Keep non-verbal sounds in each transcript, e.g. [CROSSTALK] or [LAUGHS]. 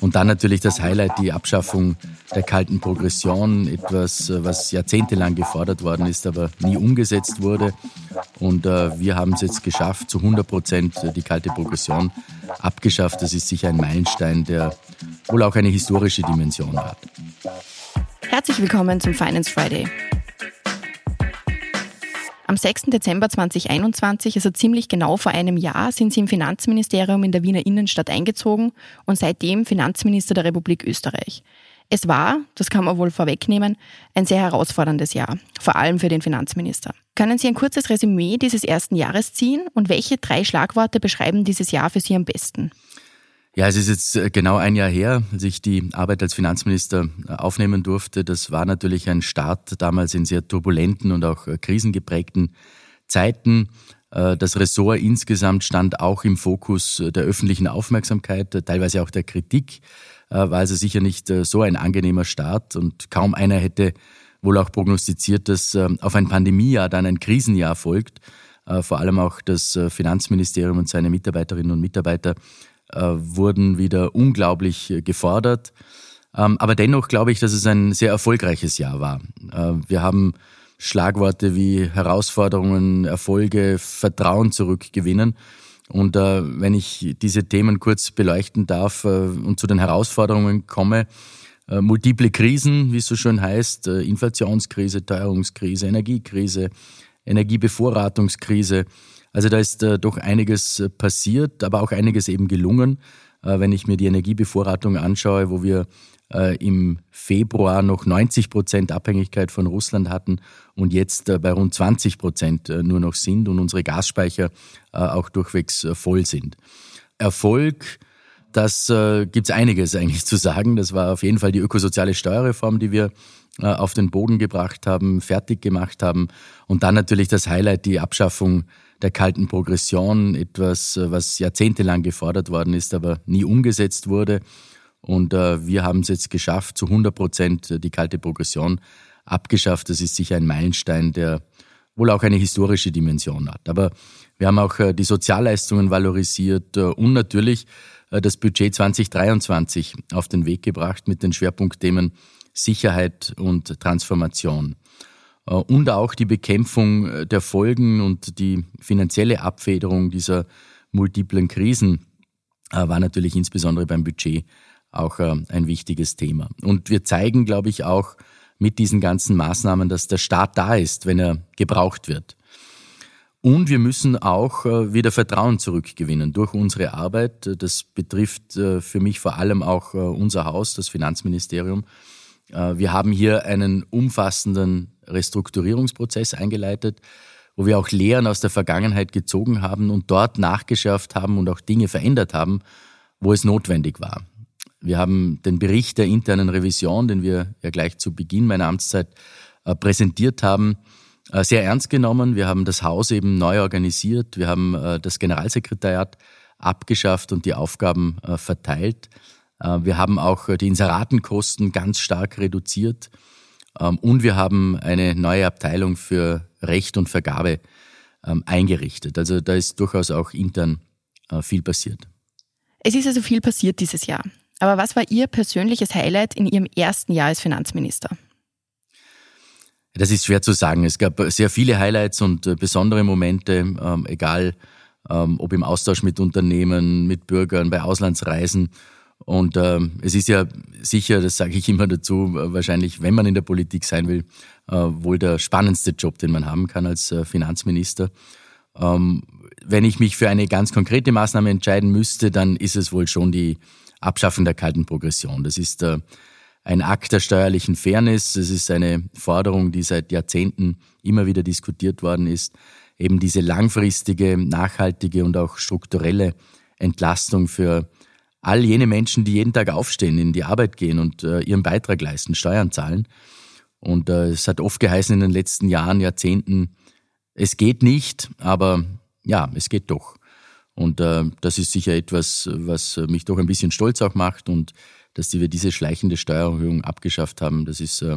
Und dann natürlich das Highlight, die Abschaffung der kalten Progression, etwas, was jahrzehntelang gefordert worden ist, aber nie umgesetzt wurde. Und äh, wir haben es jetzt geschafft, zu 100 Prozent die kalte Progression abgeschafft. Das ist sicher ein Meilenstein, der wohl auch eine historische Dimension hat. Herzlich willkommen zum Finance Friday. Am 6. Dezember 2021, also ziemlich genau vor einem Jahr, sind Sie im Finanzministerium in der Wiener Innenstadt eingezogen und seitdem Finanzminister der Republik Österreich. Es war, das kann man wohl vorwegnehmen, ein sehr herausforderndes Jahr, vor allem für den Finanzminister. Können Sie ein kurzes Resümee dieses ersten Jahres ziehen und welche drei Schlagworte beschreiben dieses Jahr für Sie am besten? Ja, es ist jetzt äh, genau ein Jahr her, als ich die Arbeit als Finanzminister äh, aufnehmen durfte. Das war natürlich ein Start damals in sehr turbulenten und auch äh, krisengeprägten Zeiten. Das Ressort insgesamt stand auch im Fokus der öffentlichen Aufmerksamkeit, teilweise auch der Kritik. War also sicher nicht so ein angenehmer Start und kaum einer hätte wohl auch prognostiziert, dass auf ein Pandemiejahr dann ein Krisenjahr folgt. Vor allem auch das Finanzministerium und seine Mitarbeiterinnen und Mitarbeiter wurden wieder unglaublich äh, gefordert. Ähm, aber dennoch glaube ich, dass es ein sehr erfolgreiches Jahr war. Äh, wir haben Schlagworte wie Herausforderungen, Erfolge, Vertrauen zurückgewinnen. Und äh, wenn ich diese Themen kurz beleuchten darf äh, und zu den Herausforderungen komme, äh, multiple Krisen, wie es so schön heißt, äh, Inflationskrise, Teuerungskrise, Energiekrise, Energiebevorratungskrise, also da ist äh, doch einiges äh, passiert, aber auch einiges eben gelungen. Äh, wenn ich mir die Energiebevorratung anschaue, wo wir äh, im Februar noch 90 Prozent Abhängigkeit von Russland hatten und jetzt äh, bei rund 20 Prozent äh, nur noch sind und unsere Gasspeicher auch durchwegs voll sind. Erfolg, das äh, gibt es einiges eigentlich zu sagen. Das war auf jeden Fall die ökosoziale Steuerreform, die wir auf den Boden gebracht haben, fertig gemacht haben. Und dann natürlich das Highlight, die Abschaffung der kalten Progression, etwas, äh, was jahrzehntelang gefordert worden ist, aber nie umgesetzt wurde. Und äh, wir haben es jetzt geschafft, zu 100 Prozent äh, die kalte Progression abgeschafft. Das ist sicher ein Meilenstein, der wohl auch eine historische Dimension hat. Aber wir haben auch äh, die Sozialleistungen valorisiert äh, und natürlich äh, das Budget 2023 auf den Weg gebracht mit den Schwerpunktthemen Sicherheit und Transformation. Äh, und auch die Bekämpfung äh, der Folgen und die finanzielle Abfederung dieser multiplen Krisen äh, war natürlich insbesondere beim Budget auch ein wichtiges Thema. Und wir zeigen, glaube ich, auch mit diesen ganzen Maßnahmen, dass der Staat da ist, wenn er gebraucht wird. Und wir müssen auch wieder Vertrauen zurückgewinnen durch unsere Arbeit. Das betrifft für mich vor allem auch unser Haus, das Finanzministerium. Wir haben hier einen umfassenden Restrukturierungsprozess eingeleitet, wo wir auch Lehren aus der Vergangenheit gezogen haben und dort nachgeschärft haben und auch Dinge verändert haben, wo es notwendig war. Wir haben den Bericht der internen Revision, den wir ja gleich zu Beginn meiner Amtszeit äh, präsentiert haben, äh, sehr ernst genommen. Wir haben das Haus eben neu organisiert. Wir haben äh, das Generalsekretariat abgeschafft und die Aufgaben verteilt. Wir haben auch die Inseratenkosten ganz stark reduziert. Ähm, und wir haben eine neue Abteilung für Recht und Vergabe ähm, eingerichtet. Also da ist durchaus auch intern äh, viel passiert. Es ist also viel passiert dieses Jahr. Aber was war Ihr persönliches Highlight in Ihrem ersten Jahr als Finanzminister? Das ist schwer zu sagen. Es gab sehr viele Highlights und äh, besondere Momente, ähm, egal ob im Austausch mit Unternehmen, mit Bürgern, bei Auslandsreisen und äh, es ist ja sicher, das sage ich immer dazu, wahrscheinlich, wenn man in der Politik sein will, äh, wohl der spannendste Job, den man haben kann als äh, Finanzminister. Ähm, wenn ich mich für eine ganz konkrete Maßnahme entscheiden müsste, dann ist es wohl schon die Abschaffung der kalten Progression. Das ist äh, ein Akt der steuerlichen Fairness. Es ist eine Forderung, die seit Jahrzehnten immer wieder diskutiert worden ist. Eben diese langfristige, nachhaltige und auch strukturelle Entlastung für all jene Menschen, die jeden Tag aufstehen, in die Arbeit gehen und äh, ihren Beitrag leisten, Steuern zahlen. Und äh, es hat oft geheißen in den letzten Jahren, Jahrzehnten, es geht nicht, aber ja, es geht doch. Und äh, das ist sicher etwas, was mich doch ein bisschen stolz auch macht und dass wir diese schleichende Steuererhöhung abgeschafft haben, das ist äh,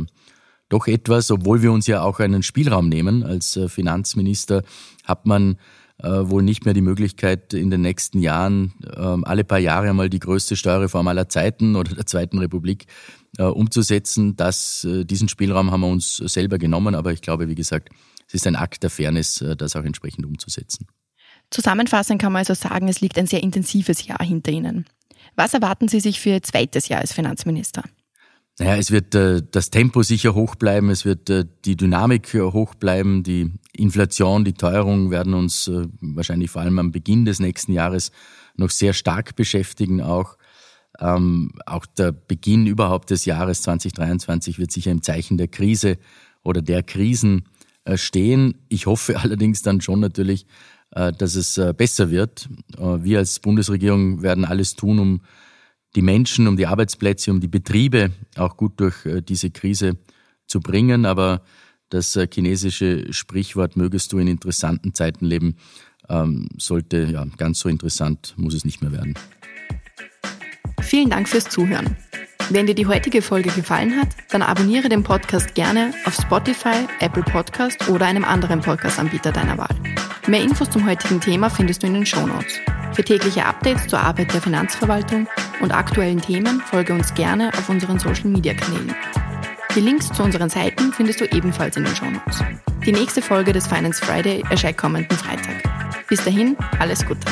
doch etwas, obwohl wir uns ja auch einen Spielraum nehmen. Als äh, Finanzminister hat man äh, wohl nicht mehr die Möglichkeit, in den nächsten Jahren äh, alle paar Jahre einmal die größte Steuerreform aller Zeiten oder der Zweiten Republik äh, umzusetzen. Das, äh, diesen Spielraum haben wir uns selber genommen, aber ich glaube, wie gesagt, es ist ein Akt der Fairness, äh, das auch entsprechend umzusetzen. Zusammenfassend kann man also sagen, es liegt ein sehr intensives Jahr hinter Ihnen. Was erwarten Sie sich für Ihr zweites Jahr als Finanzminister? Naja, es wird äh, das Tempo sicher hoch bleiben, es wird äh, die Dynamik äh, hoch bleiben, die Inflation, die Teuerung werden uns äh, wahrscheinlich vor allem am Beginn des nächsten Jahres noch sehr stark beschäftigen auch. Ähm, auch der Beginn überhaupt des Jahres 2023 wird sicher im Zeichen der Krise oder der Krisen äh, stehen. Ich hoffe [LAUGHS] allerdings dann schon natürlich, dass es äh, besser wird. Wir als Bundesregierung werden alles tun, um die Menschen, um die Arbeitsplätze, um die Betriebe auch gut durch diese Krise zu bringen. Aber das chinesische Sprichwort, mögest du in interessanten Zeiten leben, ähm, sollte ja ganz so interessant muss es nicht mehr werden. Vielen Dank fürs Zuhören. Wenn dir die heutige Folge gefallen hat, dann abonniere den Podcast gerne auf Spotify, Apple Podcast oder einem anderen Podcast-Anbieter deiner Wahl. Mehr Infos zum heutigen Thema findest du in den Show Notes. Für tägliche Updates zur Arbeit der Finanzverwaltung und aktuellen Themen folge uns gerne auf unseren Social-Media-Kanälen. Die Links zu unseren Seiten findest du ebenfalls in den Show Notes. Die nächste Folge des Finance Friday erscheint kommenden Freitag. Bis dahin, alles Gute.